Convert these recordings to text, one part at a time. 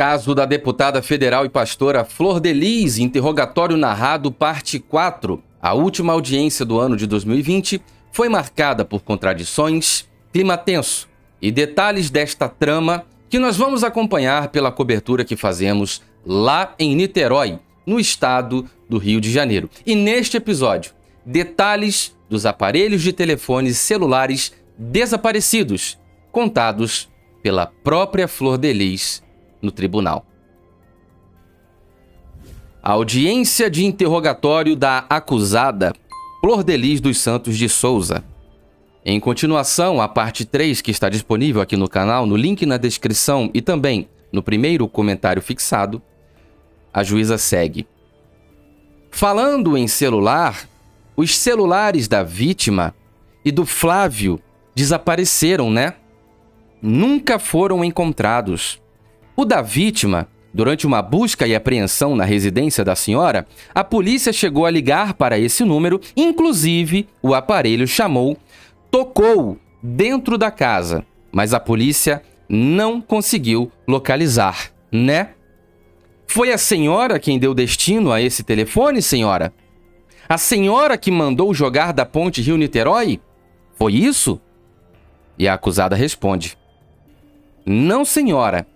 Caso da deputada federal e pastora Flor Delis, interrogatório narrado, parte 4. A última audiência do ano de 2020 foi marcada por contradições, clima tenso e detalhes desta trama que nós vamos acompanhar pela cobertura que fazemos lá em Niterói, no estado do Rio de Janeiro. E neste episódio, detalhes dos aparelhos de telefones celulares desaparecidos, contados pela própria Flor Delis no tribunal. A audiência de interrogatório da acusada Flor dos Santos de Souza. Em continuação, a parte 3 que está disponível aqui no canal, no link na descrição e também no primeiro comentário fixado, a juíza segue. Falando em celular, os celulares da vítima e do Flávio desapareceram, né? Nunca foram encontrados. O da vítima, durante uma busca e apreensão na residência da senhora, a polícia chegou a ligar para esse número, inclusive o aparelho chamou, tocou dentro da casa, mas a polícia não conseguiu localizar, né? Foi a senhora quem deu destino a esse telefone, senhora? A senhora que mandou jogar da ponte Rio-Niterói? Foi isso? E a acusada responde: Não, senhora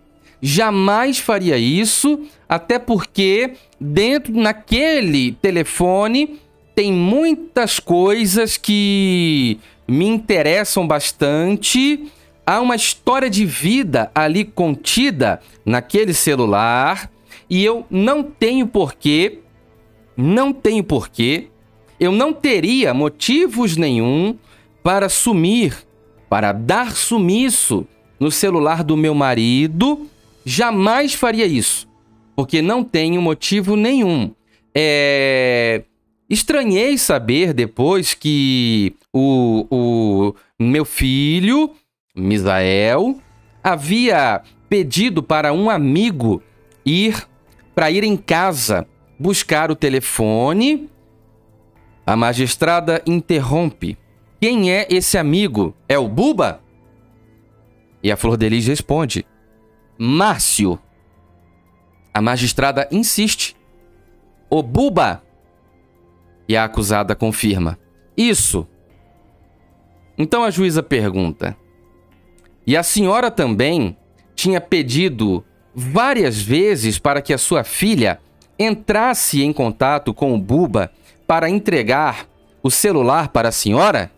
jamais faria isso, até porque dentro naquele telefone tem muitas coisas que me interessam bastante. Há uma história de vida ali contida naquele celular e eu não tenho porquê, não tenho porquê, eu não teria motivos nenhum para sumir, para dar sumiço no celular do meu marido jamais faria isso, porque não tenho motivo nenhum. É... Estranhei saber depois que o, o meu filho, Misael, havia pedido para um amigo ir para ir em casa buscar o telefone. A magistrada interrompe. Quem é esse amigo? É o Buba? E a Flor Delis responde: Márcio. A magistrada insiste. O Buba. E a acusada confirma. Isso. Então a juíza pergunta: E a senhora também tinha pedido várias vezes para que a sua filha entrasse em contato com o Buba para entregar o celular para a senhora?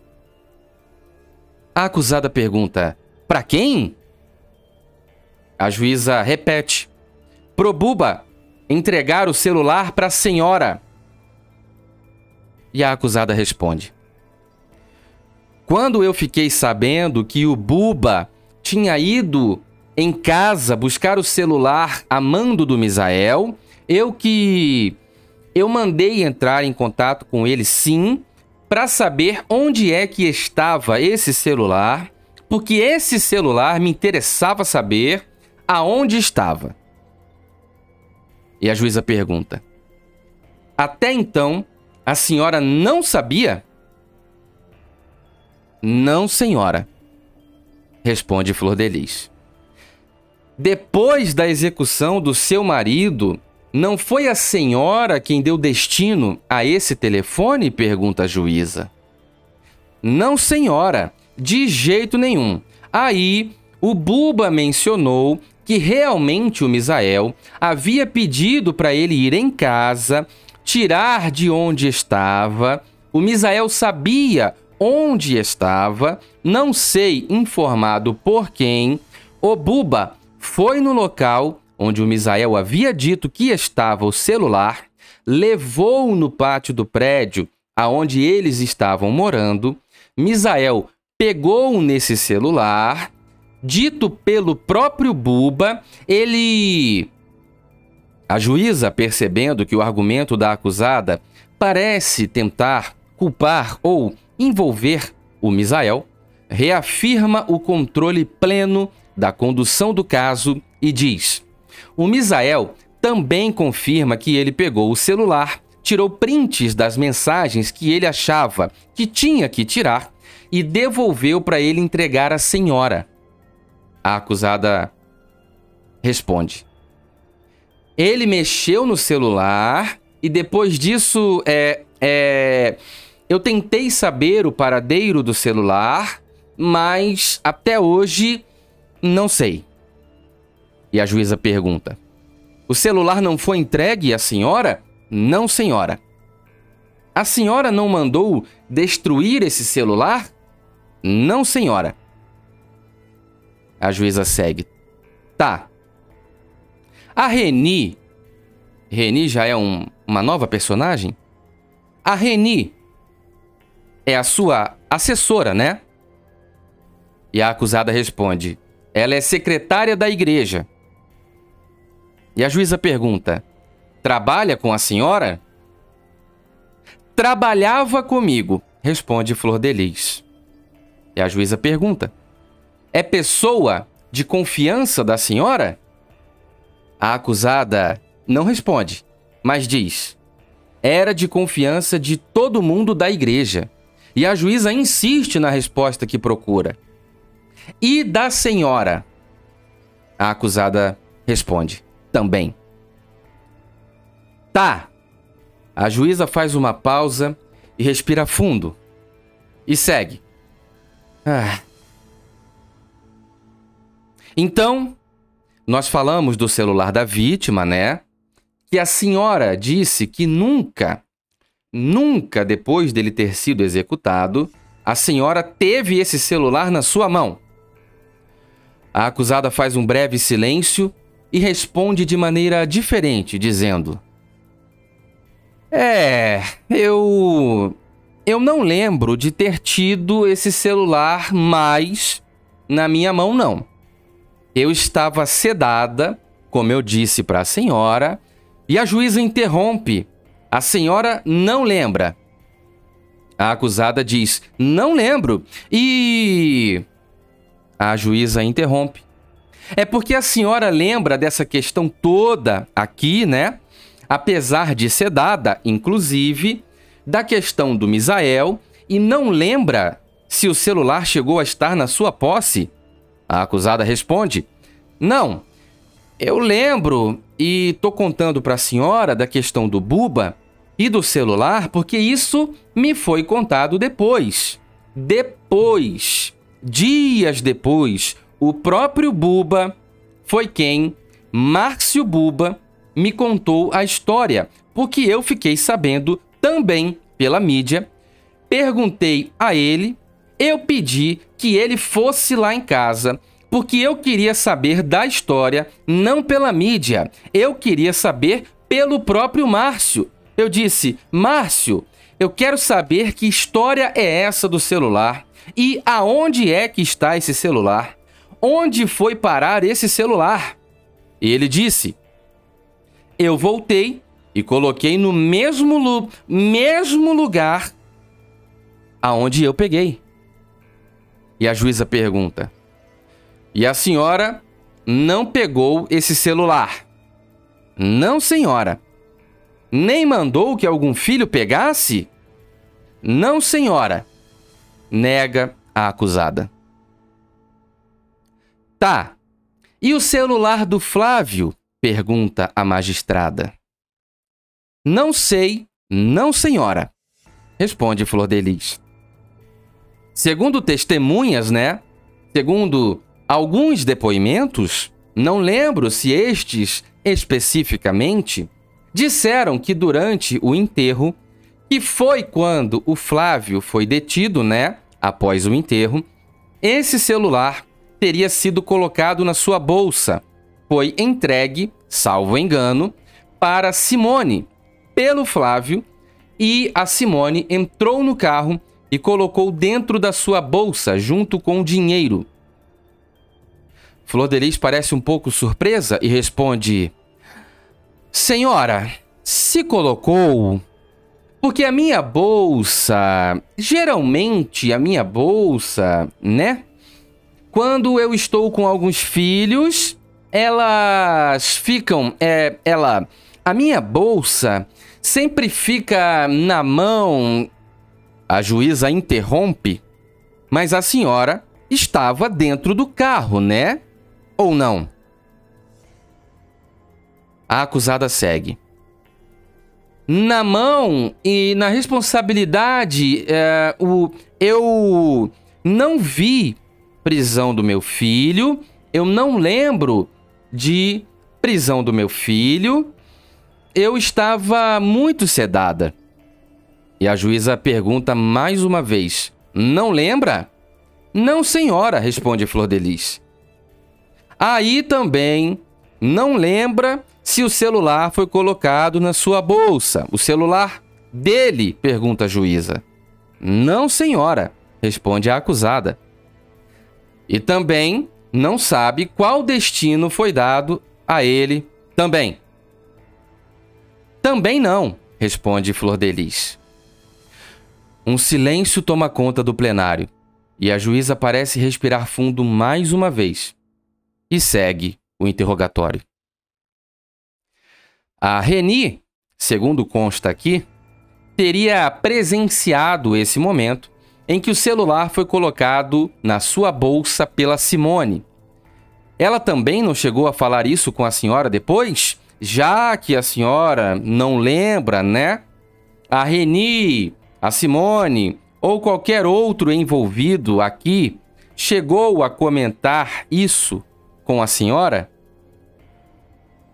A acusada pergunta: Para quem? A juíza repete: Probuba, entregar o celular para a senhora. E a acusada responde: Quando eu fiquei sabendo que o Buba tinha ido em casa buscar o celular a mando do Misael, eu que eu mandei entrar em contato com ele sim, para saber onde é que estava esse celular, porque esse celular me interessava saber aonde estava. E a juíza pergunta: Até então, a senhora não sabia? Não, senhora, responde Flor Delis. Depois da execução do seu marido, não foi a senhora quem deu destino a esse telefone? pergunta a juíza. Não, senhora, de jeito nenhum. Aí, o Buba mencionou que realmente o Misael havia pedido para ele ir em casa, tirar de onde estava. O Misael sabia onde estava, não sei informado por quem. O Buba foi no local onde o Misael havia dito que estava o celular, levou-o no pátio do prédio aonde eles estavam morando. Misael pegou nesse celular dito pelo próprio Buba, ele. A juíza, percebendo que o argumento da acusada parece tentar culpar ou envolver o Misael, reafirma o controle pleno da condução do caso e diz: O Misael também confirma que ele pegou o celular, tirou prints das mensagens que ele achava que tinha que tirar e devolveu para ele entregar à senhora. A acusada responde: Ele mexeu no celular e depois disso é, é, eu tentei saber o paradeiro do celular, mas até hoje não sei. E a juíza pergunta: O celular não foi entregue à senhora? Não, senhora. A senhora não mandou destruir esse celular? Não, senhora. A juíza segue. Tá. A Reni. Reni já é um, uma nova personagem? A Reni é a sua assessora, né? E a acusada responde: Ela é secretária da igreja. E a juíza pergunta: Trabalha com a senhora? Trabalhava comigo, responde Flor de Lis. E a juíza pergunta: É pessoa de confiança da senhora? A acusada não responde, mas diz: Era de confiança de todo mundo da igreja. E a juíza insiste na resposta que procura. E da senhora? A acusada responde: Também. Tá. A juíza faz uma pausa e respira fundo. E segue. Ah. Então, nós falamos do celular da vítima, né? Que a senhora disse que nunca, nunca depois dele ter sido executado, a senhora teve esse celular na sua mão. A acusada faz um breve silêncio e responde de maneira diferente, dizendo: é, eu. Eu não lembro de ter tido esse celular mais na minha mão, não. Eu estava sedada, como eu disse para a senhora, e a juíza interrompe. A senhora não lembra. A acusada diz: Não lembro. E. A juíza interrompe. É porque a senhora lembra dessa questão toda aqui, né? apesar de sedada, inclusive, da questão do Misael e não lembra se o celular chegou a estar na sua posse? A acusada responde: Não, eu lembro e tô contando para a senhora da questão do Buba e do celular porque isso me foi contado depois. Depois, dias depois, o próprio Buba foi quem, Márcio Buba, me contou a história, porque eu fiquei sabendo também pela mídia. Perguntei a ele, eu pedi que ele fosse lá em casa, porque eu queria saber da história, não pela mídia. Eu queria saber pelo próprio Márcio. Eu disse: Márcio, eu quero saber que história é essa do celular e aonde é que está esse celular? Onde foi parar esse celular? E ele disse: eu voltei e coloquei no mesmo, mesmo lugar aonde eu peguei. E a juíza pergunta: E a senhora não pegou esse celular? Não, senhora. Nem mandou que algum filho pegasse? Não, senhora. Nega a acusada. Tá. E o celular do Flávio? Pergunta a magistrada. Não sei, não, senhora. Responde Flor de. Segundo testemunhas, né? Segundo alguns depoimentos, não lembro se estes especificamente, disseram que durante o enterro, que foi quando o Flávio foi detido, né? Após o enterro, esse celular teria sido colocado na sua bolsa foi entregue, salvo engano, para Simone pelo Flávio e a Simone entrou no carro e colocou dentro da sua bolsa junto com o dinheiro. Flor de Lis parece um pouco surpresa e responde: Senhora, se colocou. Porque a minha bolsa, geralmente a minha bolsa, né? Quando eu estou com alguns filhos, elas ficam. É, ela. A minha bolsa sempre fica na mão. A juíza interrompe. Mas a senhora estava dentro do carro, né? Ou não? A acusada segue. Na mão e na responsabilidade, é, o, eu não vi prisão do meu filho, eu não lembro de prisão do meu filho, eu estava muito sedada. E a juíza pergunta mais uma vez: Não lembra? Não, senhora, responde Flor de Lis. Aí também não lembra se o celular foi colocado na sua bolsa. O celular dele? pergunta a juíza. Não, senhora, responde a acusada. E também não sabe qual destino foi dado a ele também. Também não, responde Flor de Lis. Um silêncio toma conta do plenário e a juíza parece respirar fundo mais uma vez e segue o interrogatório. A Reni, segundo consta aqui, teria presenciado esse momento em que o celular foi colocado na sua bolsa pela Simone. Ela também não chegou a falar isso com a senhora depois? Já que a senhora não lembra, né? A Reni a Simone ou qualquer outro envolvido aqui chegou a comentar isso com a senhora?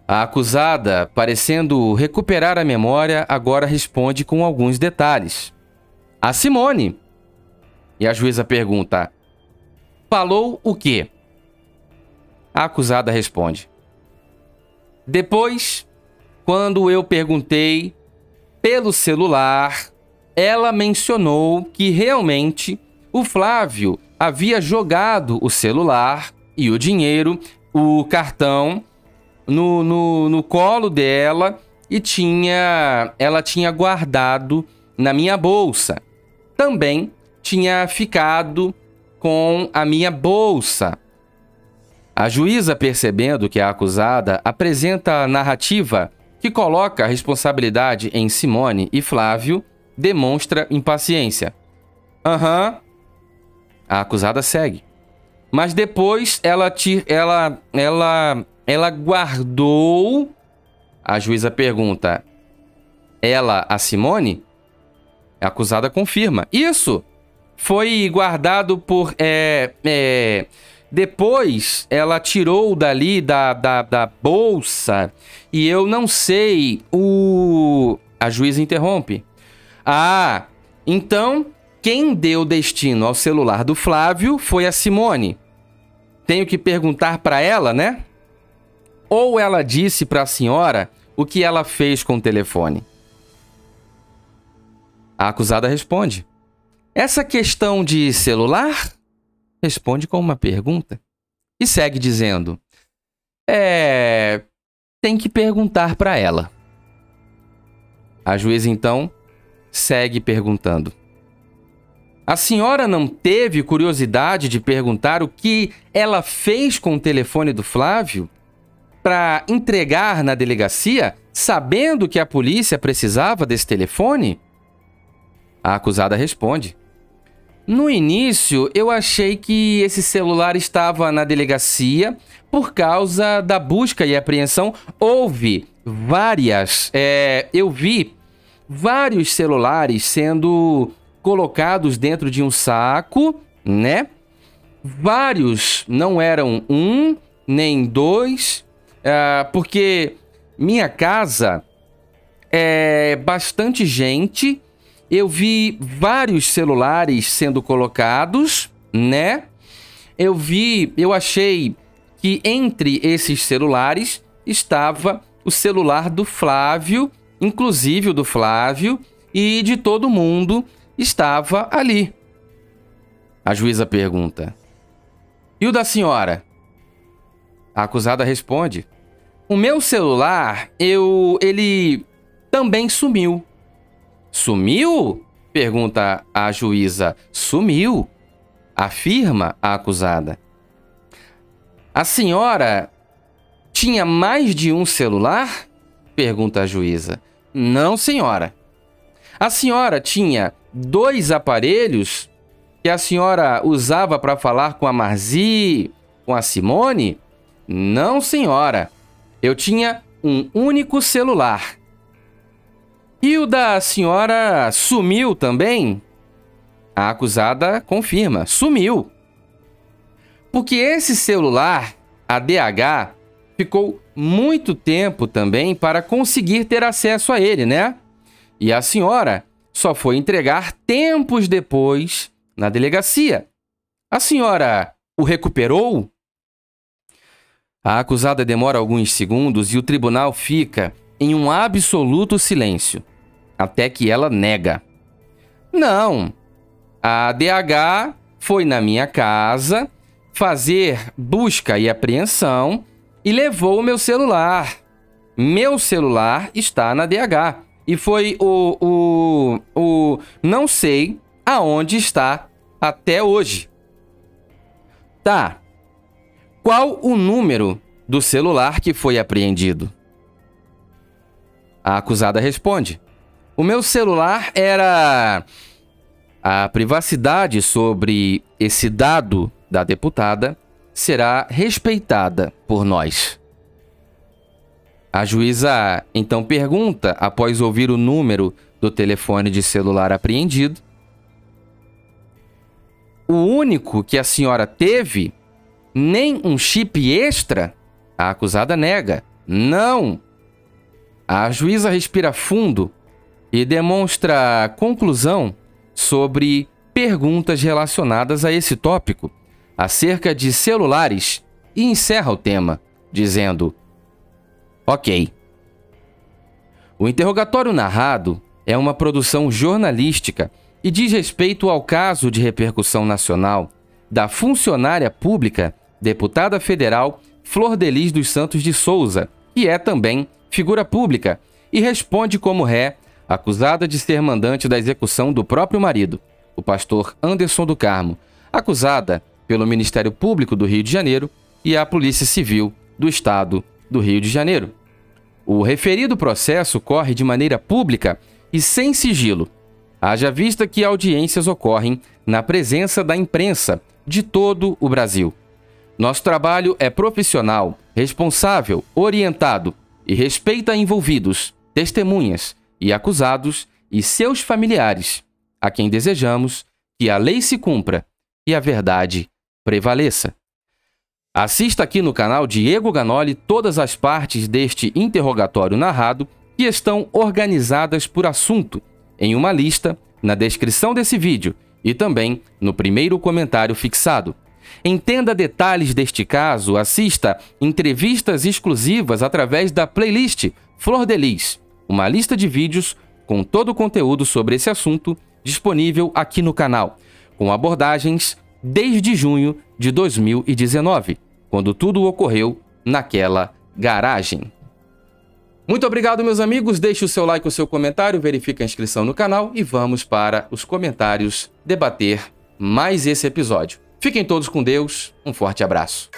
A acusada, parecendo recuperar a memória, agora responde com alguns detalhes. A Simone. E a juíza pergunta: Falou o quê? A acusada responde: Depois, quando eu perguntei pelo celular ela mencionou que realmente o Flávio havia jogado o celular e o dinheiro, o cartão, no, no, no colo dela e tinha, ela tinha guardado na minha bolsa. Também tinha ficado com a minha bolsa. A juíza, percebendo que a acusada apresenta a narrativa que coloca a responsabilidade em Simone e Flávio, demonstra impaciência. Aham. Uhum. A acusada segue. Mas depois ela, te, ela, ela, ela guardou. A juíza pergunta: Ela, a Simone? A acusada confirma. Isso! Foi guardado por. É, é, depois ela tirou dali da, da, da bolsa e eu não sei. O. A juíza interrompe. Ah, então quem deu destino ao celular do Flávio foi a Simone. Tenho que perguntar para ela, né? Ou ela disse para a senhora o que ela fez com o telefone? A acusada responde: Essa questão de celular? Responde com uma pergunta. E segue dizendo: É. Tem que perguntar para ela. A juíza então segue perguntando. A senhora não teve curiosidade de perguntar o que ela fez com o telefone do Flávio para entregar na delegacia, sabendo que a polícia precisava desse telefone? A acusada responde: No início, eu achei que esse celular estava na delegacia por causa da busca e apreensão. Houve várias. É, eu vi vários celulares sendo colocados dentro de um saco, né? Vários, não eram um, nem dois, uh, porque minha casa é bastante gente. Eu vi vários celulares sendo colocados, né? Eu vi, eu achei que entre esses celulares estava o celular do Flávio inclusive o do Flávio e de todo mundo, estava ali. A juíza pergunta: E o da senhora? A acusada responde: O meu celular, eu. ele também sumiu. Sumiu? Pergunta a juíza. Sumiu, afirma a acusada. A senhora tinha mais de um celular? Pergunta a juíza. Não, senhora. A senhora tinha dois aparelhos que a senhora usava para falar com a Marzi, com a Simone? Não, senhora. Eu tinha um único celular. E o da senhora sumiu também? A acusada confirma: sumiu. Porque esse celular, a DH, ficou muito tempo também para conseguir ter acesso a ele, né? E a senhora só foi entregar tempos depois na delegacia. A senhora o recuperou? A acusada demora alguns segundos e o tribunal fica em um absoluto silêncio, até que ela nega. Não, a DH foi na minha casa fazer busca e apreensão e levou o meu celular. Meu celular está na DH. E foi o, o, o. Não sei aonde está até hoje. Tá. Qual o número do celular que foi apreendido? A acusada responde: O meu celular era. A privacidade sobre esse dado da deputada será respeitada por nós. A juíza então pergunta, após ouvir o número do telefone de celular apreendido, o único que a senhora teve, nem um chip extra? A acusada nega. Não! A juíza respira fundo e demonstra conclusão sobre perguntas relacionadas a esse tópico acerca de celulares e encerra o tema, dizendo: Ok. O interrogatório narrado é uma produção jornalística e diz respeito ao caso de repercussão nacional da funcionária pública, deputada federal Flor Delis dos Santos de Souza, que é também figura pública e responde como ré, acusada de ser mandante da execução do próprio marido, o pastor Anderson do Carmo, acusada pelo Ministério Público do Rio de Janeiro e a Polícia Civil do Estado do Rio de Janeiro. O referido processo corre de maneira pública e sem sigilo, haja vista que audiências ocorrem na presença da imprensa de todo o Brasil. Nosso trabalho é profissional, responsável, orientado e respeita envolvidos, testemunhas e acusados e seus familiares, a quem desejamos que a lei se cumpra e a verdade prevaleça. Assista aqui no canal Diego Ganoli todas as partes deste interrogatório narrado que estão organizadas por assunto em uma lista na descrição desse vídeo e também no primeiro comentário fixado. Entenda detalhes deste caso, assista entrevistas exclusivas através da playlist Flor de Lis, uma lista de vídeos com todo o conteúdo sobre esse assunto disponível aqui no canal, com abordagens desde junho de 2019, quando tudo ocorreu naquela garagem. Muito obrigado, meus amigos. Deixe o seu like, o seu comentário, verifique a inscrição no canal e vamos para os comentários debater mais esse episódio. Fiquem todos com Deus. Um forte abraço.